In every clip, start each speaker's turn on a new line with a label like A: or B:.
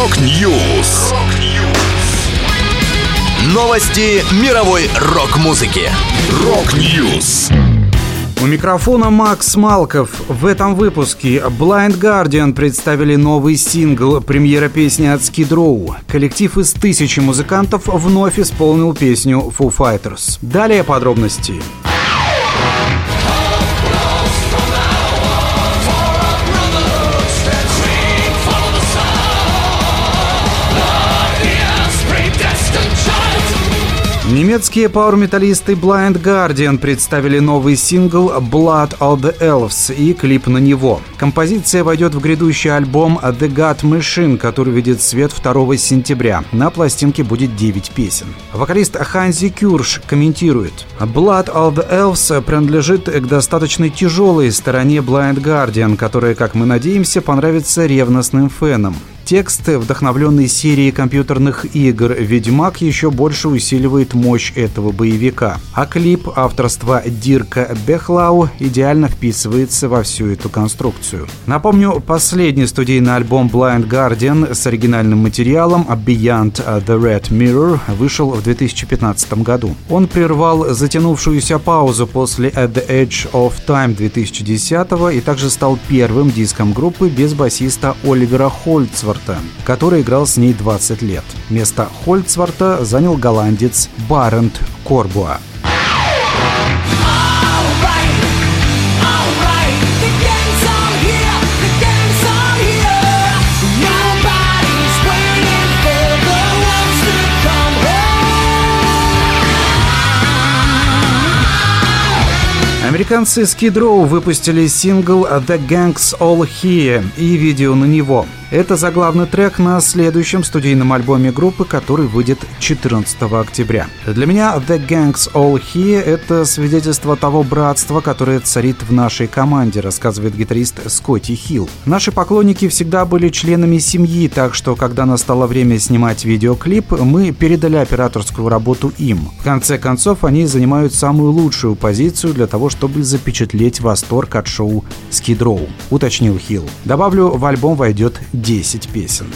A: Rock News. Новости мировой рок-музыки. Rock News.
B: У микрофона Макс Малков. В этом выпуске Blind Guardian представили новый сингл, премьера песни от Skid Row. Коллектив из тысячи музыкантов вновь исполнил песню Foo Fighters. Далее подробности. Немецкие пауэр-металлисты Blind Guardian представили новый сингл Blood of the Elves и клип на него. Композиция войдет в грядущий альбом The God Machine, который видит свет 2 сентября. На пластинке будет 9 песен. Вокалист Ханзи Кюрш комментирует. Blood of the Elves принадлежит к достаточно тяжелой стороне Blind Guardian, которая, как мы надеемся, понравится ревностным фенам. Текст, вдохновленный серией компьютерных игр «Ведьмак», еще больше усиливает мощь этого боевика. А клип авторства Дирка Бехлау идеально вписывается во всю эту конструкцию. Напомню, последний студийный альбом Blind Guardian с оригинальным материалом Beyond the Red Mirror вышел в 2015 году. Он прервал затянувшуюся паузу после At the Edge of Time 2010 и также стал первым диском группы без басиста Оливера Хольцварта Хольцварта, который играл с ней 20 лет. Место Хольцварта занял голландец Барент Корбуа. Американцы Skid Row выпустили сингл «The Gang's All Here» и видео на него. Это заглавный трек на следующем студийном альбоме группы, который выйдет 14 октября. Для меня The Gang's All Here — это свидетельство того братства, которое царит в нашей команде, рассказывает гитарист Скотти Хилл. Наши поклонники всегда были членами семьи, так что, когда настало время снимать видеоклип, мы передали операторскую работу им. В конце концов, они занимают самую лучшую позицию для того, чтобы запечатлеть восторг от шоу Skid Row, уточнил Хилл. Добавлю, в альбом войдет 10 песен.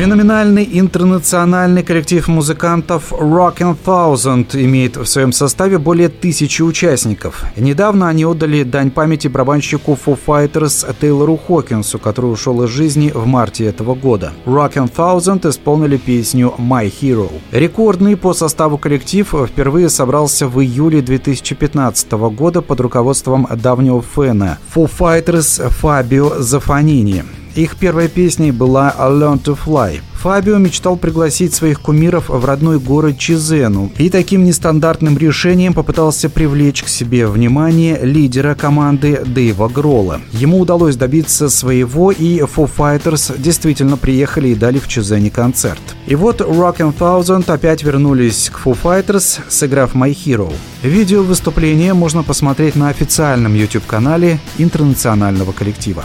B: Феноменальный интернациональный коллектив музыкантов Rockin' Thousand имеет в своем составе более тысячи участников. Недавно они отдали дань памяти барабанщику Foo Fighters Тейлору Хокинсу, который ушел из жизни в марте этого года. Rockin' Thousand исполнили песню My Hero. Рекордный по составу коллектив впервые собрался в июле 2015 года под руководством давнего фэна Foo Fighters Фабио Зафанини. Их первой песней была «Learn to Fly». Фабио мечтал пригласить своих кумиров в родной город Чизену и таким нестандартным решением попытался привлечь к себе внимание лидера команды Дэйва Гролла. Ему удалось добиться своего, и Foo Fighters действительно приехали и дали в Чизене концерт. И вот Rockin' Thousand опять вернулись к Foo Fighters, сыграв My Hero. Видео выступления можно посмотреть на официальном YouTube-канале интернационального коллектива.